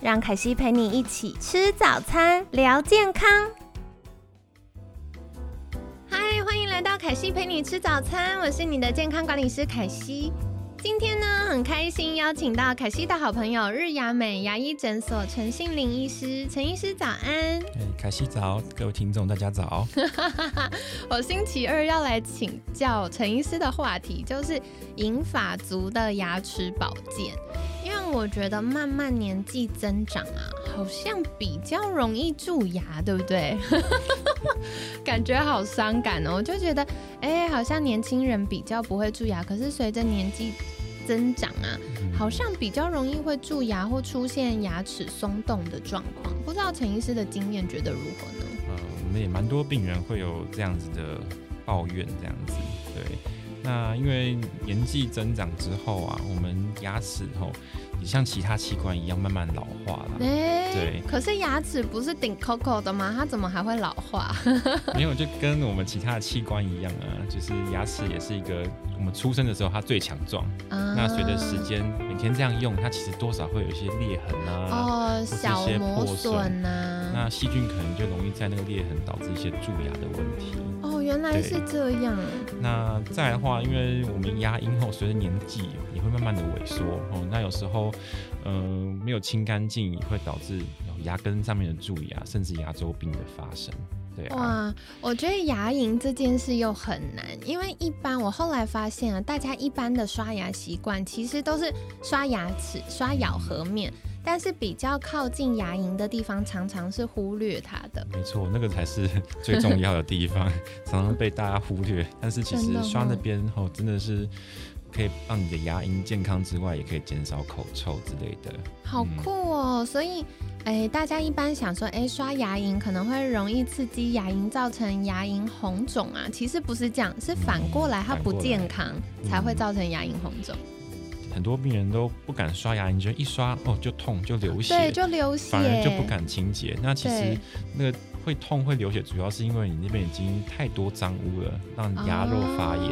让凯西陪你一起吃早餐，聊健康。嗨，欢迎来到凯西陪你吃早餐，我是你的健康管理师凯西。今天呢，很开心邀请到凯西的好朋友日雅美牙医诊所陈信林医师，陈医师早安。哎，凯西早，各位听众大家早。我星期二要来请教陈医师的话题，就是银发族的牙齿保健。我觉得慢慢年纪增长啊，好像比较容易蛀牙，对不对？感觉好伤感哦，我就觉得，哎，好像年轻人比较不会蛀牙，可是随着年纪增长啊，好像比较容易会蛀牙或出现牙齿松动的状况。不知道陈医师的经验觉得如何呢？呃，我们也蛮多病人会有这样子的抱怨，这样子，对。那因为年纪增长之后啊，我们牙齿吼也像其他器官一样慢慢老化了。哎，对。可是牙齿不是顶 Coco 的吗？它怎么还会老化？没有，就跟我们其他的器官一样啊，就是牙齿也是一个我们出生的时候它最强壮。那随着时间每天这样用，它其实多少会有一些裂痕啊，哦，小磨损呐。那细菌可能就容易在那个裂痕导致一些蛀牙的问题。哦，原来是这样。那再的话，因为我们牙龈后随着年纪也会慢慢的萎缩哦，那有时候，嗯，没有清干净也会导致牙根上面的蛀牙，甚至牙周病的发生。对哇，我觉得牙龈这件事又很难，因为一般我后来发现啊，大家一般的刷牙习惯其实都是刷牙齿、刷咬合面。但是比较靠近牙龈的地方，常常是忽略它的。没错，那个才是 最重要的地方，常常被大家忽略。但是其实刷那边后，真的是可以让你的牙龈健康之外，也可以减少口臭之类的。好酷哦！所以，哎，大家一般想说，哎，刷牙龈可能会容易刺激牙龈，造成牙龈红肿啊。其实不是这样，是反过来，它不健康才会造成牙龈红肿。很多病人都不敢刷牙，你觉得一刷哦就痛就流血，对，就流血，反而就不敢清洁。那其实那个会痛会流血，主要是因为你那边已经太多脏污了，让牙肉发炎，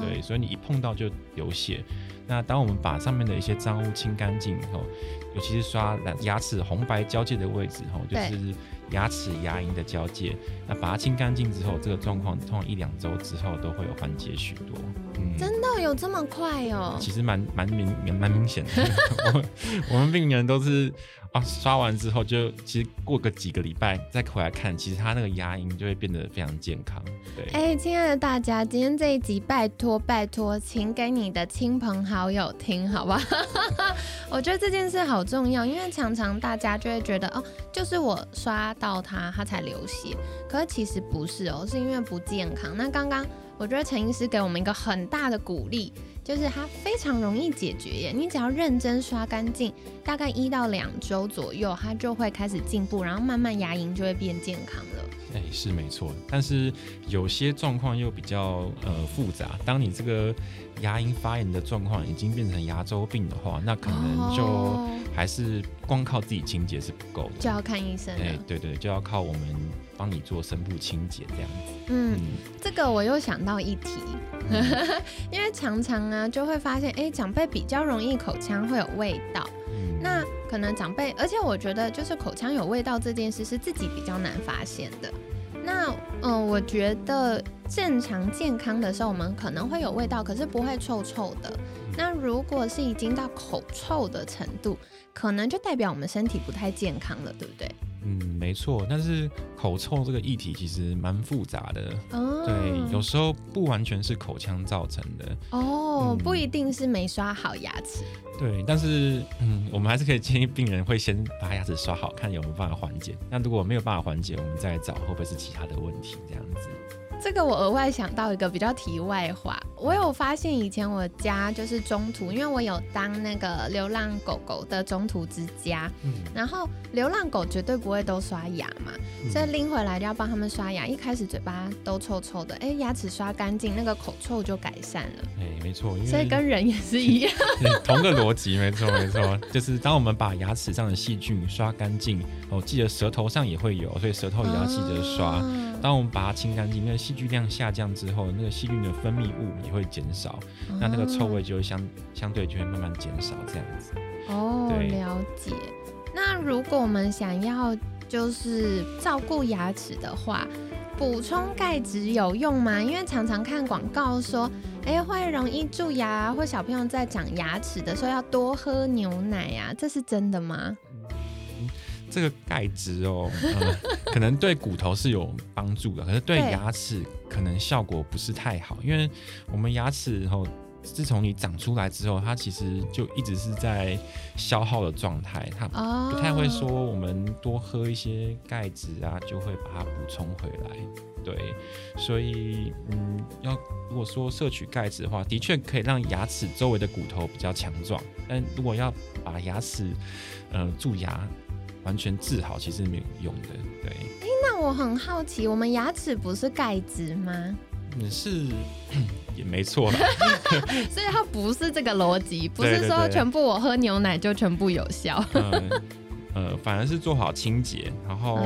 对，所以你一碰到就流血。那当我们把上面的一些脏污清干净以后，尤其是刷牙齿红白交界的位置，吼，就是牙齿牙龈的交界，那把它清干净之后，这个状况通常一两周之后都会有缓解许多。真的有这么快哦？其实蛮蛮明蛮明显的，我我们病人都是啊，刷完之后就其实过个几个礼拜再回来看，其实他那个牙龈就会变得非常健康。对，哎，亲爱的大家，今天这一集拜托拜托，请给你的亲朋好友听，好吧？我觉得这件事好重要，因为常常大家就会觉得哦，就是我刷到它，它才流血，可是其实不是哦，是因为不健康。那刚刚。我觉得陈医师给我们一个很大的鼓励，就是它非常容易解决耶。你只要认真刷干净，大概一到两周左右，它就会开始进步，然后慢慢牙龈就会变健康了。哎，是没错，但是有些状况又比较呃复杂。当你这个牙龈发炎的状况已经变成牙周病的话，那可能就还是光靠自己清洁是不够的，就要看医生。哎，对对，就要靠我们帮你做深部清洁这样子。嗯，这个我又想到一题，因为常常啊就会发现，哎，长辈比较容易口腔会有味道。那可能长辈，而且我觉得就是口腔有味道这件事是自己比较难发现的。那嗯，我觉得正常健康的时候，我们可能会有味道，可是不会臭臭的。那如果是已经到口臭的程度，可能就代表我们身体不太健康了，对不对？嗯，没错，但是口臭这个议题其实蛮复杂的，对，有时候不完全是口腔造成的哦，不一定是没刷好牙齿，对，但是嗯，我们还是可以建议病人会先把牙齿刷好，看有没有办法缓解。那如果没有办法缓解，我们再找会不会是其他的问题这样子。这个我额外想到一个比较题外话，我有发现以前我家就是中途，因为我有当那个流浪狗狗的中途之家，然后流浪狗绝对不会都刷牙嘛，所以拎回来就要帮他们刷牙。一开始嘴巴都臭臭的，哎，牙齿刷干净，那个口臭就改善了。哎，没错，因为所以跟人也是一样，同个逻辑，没错没错，就是当我们把牙齿上的细菌刷干净，哦，记得舌头上也会有，所以舌头也要记得刷。当我们把它清干净，那个细菌量下降之后，那个细菌的分泌物也会减少，那那个臭味就会相相对就会慢慢减少，这样子。哦，了解。那如果我们想要就是照顾牙齿的话，补充钙质有用吗？因为常常看广告说，哎，会容易蛀牙，或小朋友在长牙齿的时候要多喝牛奶呀，这是真的吗？这个钙质哦，可能对骨头是有帮助的，可是对牙齿可能效果不是太好，因为我们牙齿后自从你长出来之后，它其实就一直是在消耗的状态，它不太会说我们多喝一些钙质啊，就会把它补充回来。对，所以嗯，要如果说摄取钙质的话，的确可以让牙齿周围的骨头比较强壮，但如果要把牙齿呃蛀牙。完全治好其实没有用的，对。哎，那我很好奇，我们牙齿不是钙质吗？你是 也没错啦，所以它不是这个逻辑，不是说全部我喝牛奶就全部有效。呃，反而是做好清洁，然后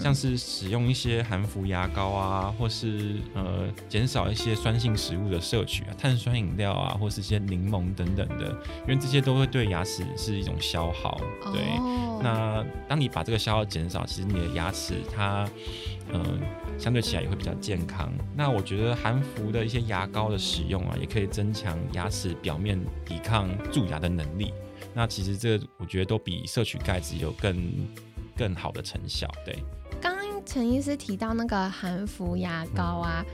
像是使用一些含氟牙膏啊，或是呃减少一些酸性食物的摄取啊，碳酸饮料啊，或是一些柠檬等等的，因为这些都会对牙齿是一种消耗。对，那当你把这个消耗减少，其实你的牙齿它嗯相对起来也会比较健康。那我觉得含氟的一些牙膏的使用啊，也可以增强牙齿表面抵抗蛀牙的能力。那其实这我觉得都比摄取钙质有更更好的成效。对，刚刚陈医师提到那个含氟牙膏啊。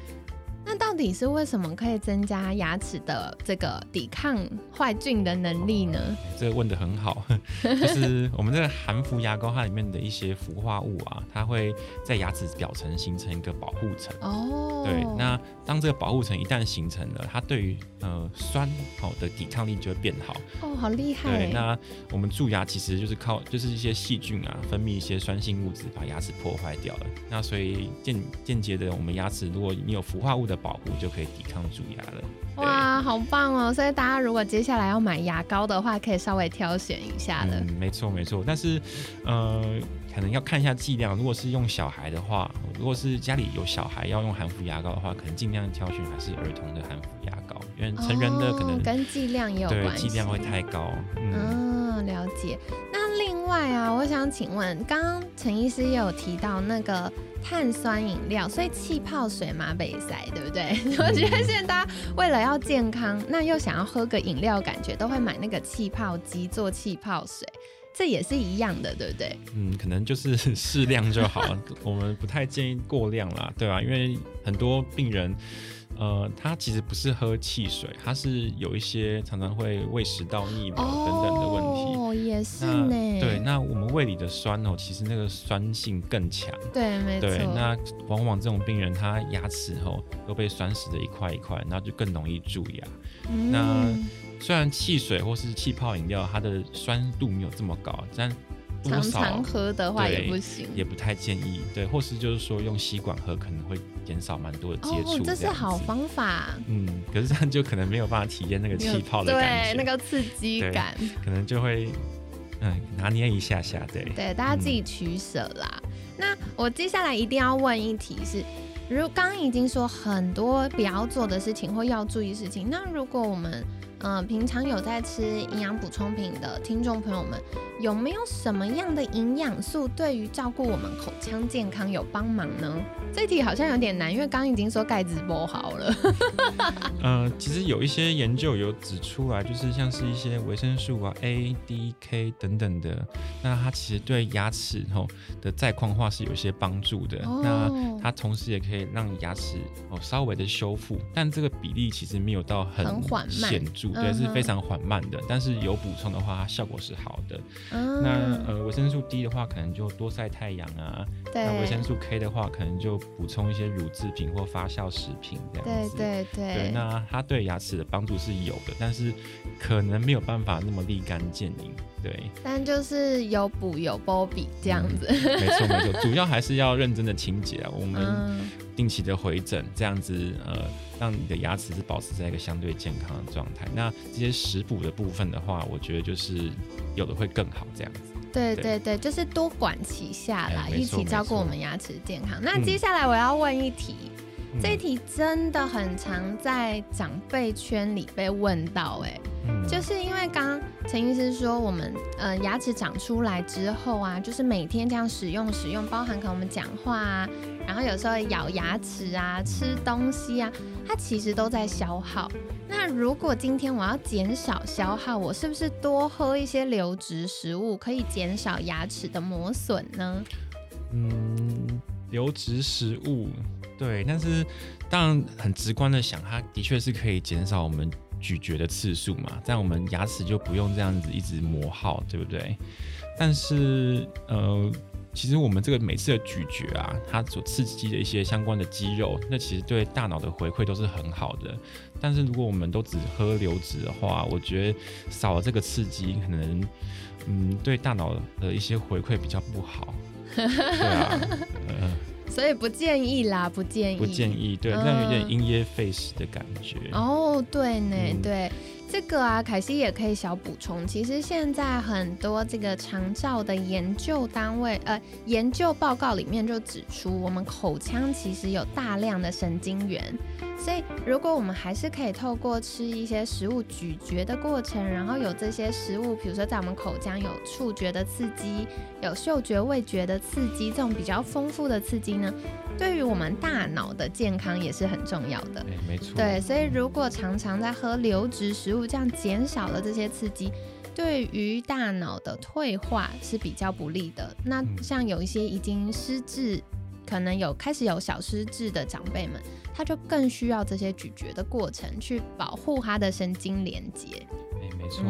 那到底是为什么可以增加牙齿的这个抵抗坏菌的能力呢？这个问的很好，就是我们这个含氟牙膏它里面的一些氟化物啊，它会在牙齿表层形成一个保护层。哦，对，那当这个保护层一旦形成了，它对于呃酸好的抵抗力就会变好。哦，好厉害。对，那我们蛀牙其实就是靠就是一些细菌啊分泌一些酸性物质把牙齿破坏掉了。那所以间间接的，我们牙齿如果你有氟化物的保护就可以抵抗蛀牙了。哇，好棒哦！所以大家如果接下来要买牙膏的话，可以稍微挑选一下的。嗯，没错没错。但是，呃，可能要看一下剂量。如果是用小孩的话，如果是家里有小孩要用含氟牙膏的话，可能尽量挑选还是儿童的含氟牙膏，因为成人的可能跟剂量也有关系，剂量会太高。嗯，了解。另外啊，我想请问，刚刚陈医师也有提到那个。碳酸饮料，所以气泡水嘛北塞，对不对？我觉得现在大家为了要健康，那又想要喝个饮料，感觉都会买那个气泡机做气泡水，这也是一样的，对不对？嗯，可能就是适量就好，我们不太建议过量啦，对吧？因为很多病人。呃，它其实不是喝汽水，它是有一些常常会胃食道逆流等等的问题。哦，也是呢。对，那我们胃里的酸哦，其实那个酸性更强。对，没错。对，那往往这种病人，他牙齿哦都被酸死的一块一块，那就更容易蛀牙。那虽然汽水或是气泡饮料，它的酸度没有这么高，但常常喝的话也不行，也不太建议。对，或是就是说用吸管喝可能会减少蛮多的接触。这是好方法。嗯，可是这样就可能没有办法体验那个气泡的感觉，对，那个刺激感，可能就会嗯拿捏一下下。对，对，大家自己取舍啦。那我接下来一定要问一题是，如刚刚已经说很多不要做的事情或要注意事情，那如果我们嗯，平常有在吃营养补充品的听众朋友们，有没有什么样的营养素对于照顾我们口腔健康有帮忙呢？这题好像有点难，因为刚刚已经说钙质不好了。呃，其实有一些研究有指出来，就是像是一些维生素啊 A、D、K 等等的，那它其实对牙齿吼的再矿化是有一些帮助的。那它同时也可以让牙齿哦稍微的修复，但这个比例其实没有到很缓显著。素，对，是非常缓慢的。但是有补充的话，它效果是好的。那呃，维生素 D 的话，可能就多晒太阳啊。那维生素 K 的话，可能就补充一些乳制品或发酵食品这样子。对对对。那它对牙齿的帮助是有的，但是可能没有办法那么立竿见影。对。但就是有补有波比这样子。没错没错，主要还是要认真的清洁啊。我们定期的回诊，这样子呃，让你的牙齿是保持在一个相对健康的状态。那这些食补的部分的话，我觉得就是有的会更好这样子。对对对，就是多管齐下来，一起照顾我们牙齿健康。那接下来我要问一题，这一题真的很常在长辈圈里被问到，哎，就是因为刚刚陈医师说，我们呃牙齿长出来之后啊，就是每天这样使用使用，包含可能我们讲话啊，然后有时候咬牙齿啊，吃东西啊，它其实都在消耗。那如果今天我要减少消耗，我是不是多喝一些流质食物可以减少牙齿的磨损呢？嗯，流质食物对，但是当然很直观的想，它的确是可以减少我们咀嚼的次数嘛，这样我们牙齿就不用这样子一直磨耗，对不对？但是呃。其实我们这个每次的咀嚼啊，它所刺激的一些相关的肌肉，那其实对大脑的回馈都是很好的。但是如果我们都只喝流质的话，我觉得少了这个刺激，可能嗯对大脑的一些回馈比较不好。对啊，所以不建议啦，不建议。不建议，对，那有点因噎废食的感觉。哦，对呢，对。这个啊，凯西也可以小补充。其实现在很多这个长照的研究单位，呃，研究报告里面就指出，我们口腔其实有大量的神经元。所以，如果我们还是可以透过吃一些食物咀嚼的过程，然后有这些食物，比如说在我们口腔有触觉的刺激，有嗅觉、味觉的刺激，这种比较丰富的刺激呢，对于我们大脑的健康也是很重要的。没错。对，所以如果常常在喝流质食物，这样减少了这些刺激，对于大脑的退化是比较不利的。那像有一些已经失智。可能有开始有小失智的长辈们，他就更需要这些咀嚼的过程去保护他的神经连接。没错，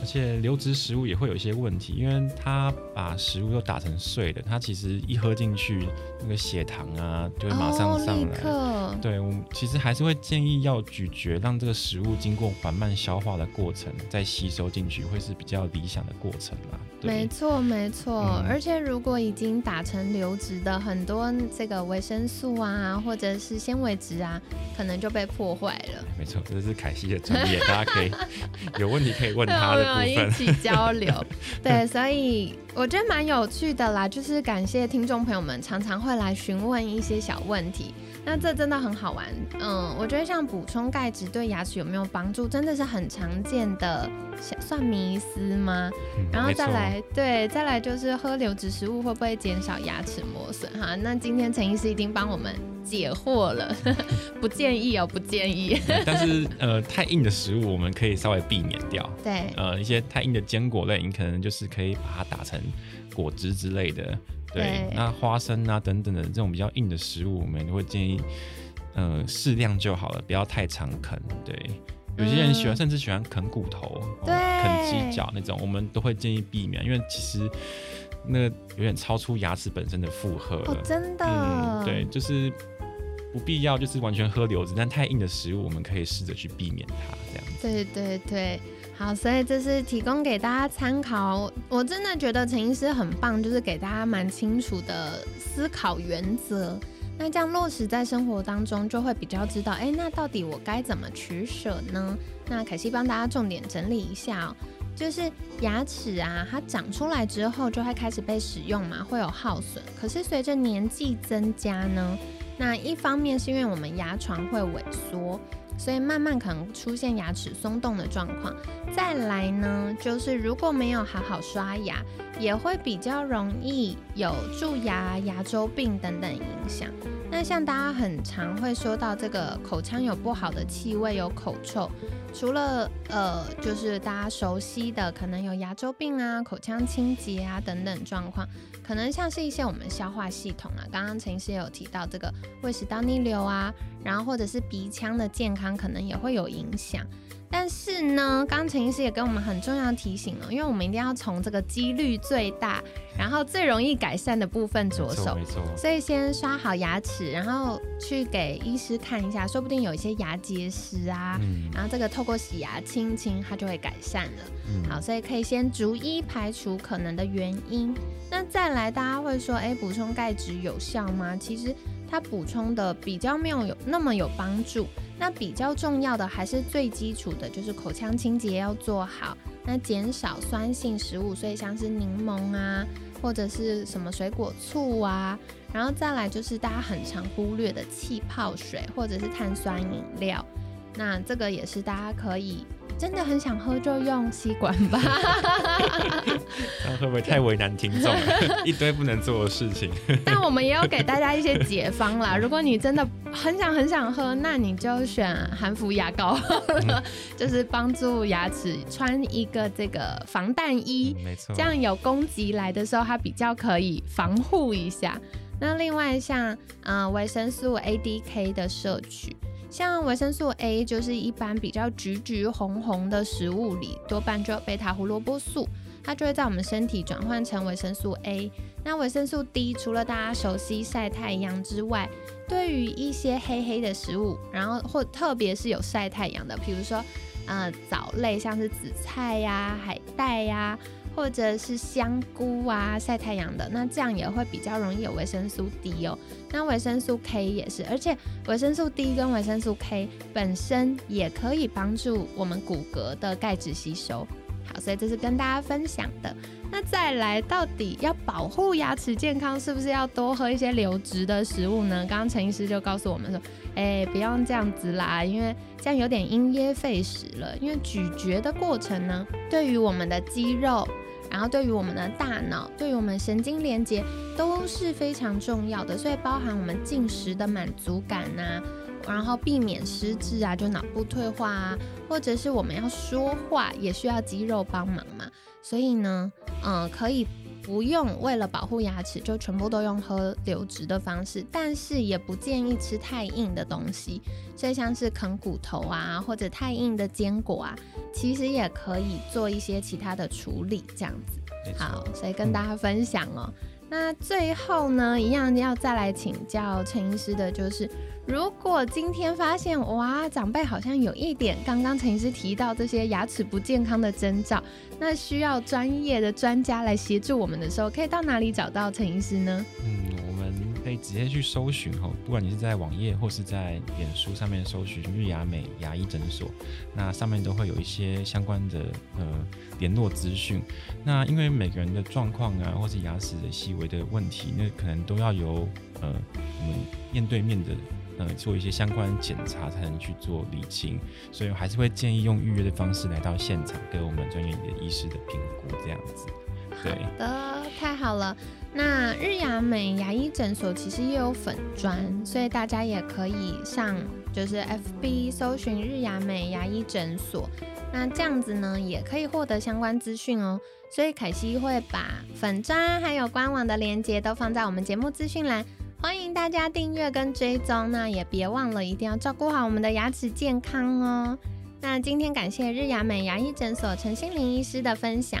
而且流质食物也会有一些问题，因为它把食物都打成碎的，它其实一喝进去，那个血糖啊就会马上上来。对，我们其实还是会建议要咀嚼，让这个食物经过缓慢消化的过程再吸收进去，会是比较理想的过程啦。没错，没错。而且如果已经打成流质的，很多这个维生素啊，或者是纤维质啊，可能就被破坏了。没错，这是凯西的专业，大家可以 有问。你可以问他的部分，一起交流。对，所以我觉得蛮有趣的啦，就是感谢听众朋友们常常会来询问一些小问题。那这真的很好玩，嗯，我觉得像补充钙质对牙齿有没有帮助，真的是很常见的，算迷思吗？然后再来，对，再来就是喝流质食物会不会减少牙齿磨损？哈，那今天陈医师已经帮我们解惑了，不建议哦，不建议。但是呃，太硬的食物我们可以稍微避免掉。对，呃，一些太硬的坚果类，你可能就是可以把它打成果汁之类的。对，那花生啊等等的这种比较硬的食物，我们都会建议，呃，适量就好了，不要太常啃。对，有些人喜欢，甚至喜欢啃骨头、啃鸡脚那种，我们都会建议避免，因为其实那个有点超出牙齿本身的负荷了。真的。嗯，对，就是不必要，就是完全喝流子，但太硬的食物，我们可以试着去避免它，这样子。对对对。好，所以这是提供给大家参考。我真的觉得陈医师很棒，就是给大家蛮清楚的思考原则。那这样落实在生活当中，就会比较知道，哎，那到底我该怎么取舍呢？那凯西帮大家重点整理一下哦，就是牙齿啊，它长出来之后就会开始被使用嘛，会有耗损。可是随着年纪增加呢，那一方面是因为我们牙床会萎缩。所以慢慢可能出现牙齿松动的状况。再来呢，就是如果没有好好刷牙，也会比较容易有蛀牙、牙周病等等影响。那像大家很常会说到这个口腔有不好的气味，有口臭。除了呃，就是大家熟悉的，可能有牙周病啊、口腔清洁啊等等状况，可能像是一些我们消化系统啊，刚刚陈医师有提到这个胃食道逆流啊，然后或者是鼻腔的健康，可能也会有影响。但是呢，刚陈医师也给我们很重要的提醒了，因为我们一定要从这个几率最大，然后最容易改善的部分着手。没错，所以先刷好牙齿，然后去给医师看一下，说不定有一些牙结石啊，然后这个透过洗牙清清，它就会改善了。好，所以可以先逐一排除可能的原因。那再来，大家会说，哎，补充钙质有效吗？其实它补充的比较没有有那么有帮助。那比较重要的还是最基础的，就是口腔清洁要做好，那减少酸性食物，所以像是柠檬啊，或者是什么水果醋啊，然后再来就是大家很常忽略的气泡水或者是碳酸饮料，那这个也是大家可以。真的很想喝就用吸管吧，那会不会太为难听众？一堆不能做的事情。但我们也有给大家一些解方啦。如果你真的很想很想喝，那你就选含氟牙膏，就是帮助牙齿穿一个这个防弹衣，没错，这样有攻击来的时候，它比较可以防护一下。那另外像嗯维生素 A、D、K 的摄取。像维生素 A 就是一般比较橘橘红红的食物里，多半就有贝塔胡萝卜素，它就会在我们身体转换成维生素 A。那维生素 D 除了大家熟悉晒太阳之外，对于一些黑黑的食物，然后或特别是有晒太阳的，比如说呃藻类，像是紫菜呀、海带呀。或者是香菇啊，晒太阳的，那这样也会比较容易有维生素 D 哦。那维生素 K 也是，而且维生素 D 跟维生素 K 本身也可以帮助我们骨骼的钙质吸收。好，所以这是跟大家分享的。那再来，到底要保护牙齿健康，是不是要多喝一些流质的食物呢？刚刚陈医师就告诉我们说，哎，不用这样子啦，因为这样有点因噎废食了。因为咀嚼的过程呢，对于我们的肌肉。然后对于我们的大脑，对于我们神经连接都是非常重要的，所以包含我们进食的满足感呐，然后避免失智啊，就脑部退化啊，或者是我们要说话也需要肌肉帮忙嘛，所以呢，嗯，可以。不用为了保护牙齿就全部都用喝流质的方式，但是也不建议吃太硬的东西，所以像是啃骨头啊或者太硬的坚果啊，其实也可以做一些其他的处理，这样子。好，所以跟大家分享哦。那最后呢，一样要再来请教陈医师的就是。如果今天发现哇，长辈好像有一点刚刚陈医师提到这些牙齿不健康的征兆，那需要专业的专家来协助我们的时候，可以到哪里找到陈医师呢？以直接去搜寻哦，不管你是在网页或是在脸书上面搜寻日牙美牙医诊所，那上面都会有一些相关的呃联络资讯。那因为每个人的状况啊，或是牙齿的细微的问题，那可能都要由呃我们面对面的。呃，做一些相关检查才能去做理清，所以我还是会建议用预约的方式来到现场，给我们专业的医师的评估，这样子。好的，太好了。那日雅美牙医诊所其实也有粉砖，所以大家也可以上就是 FB 搜寻日雅美牙医诊所，那这样子呢也可以获得相关资讯哦。所以凯西会把粉砖还有官网的链接都放在我们节目资讯栏。欢迎大家订阅跟追踪，那也别忘了一定要照顾好我们的牙齿健康哦。那今天感谢日雅美牙医诊所陈心玲医师的分享，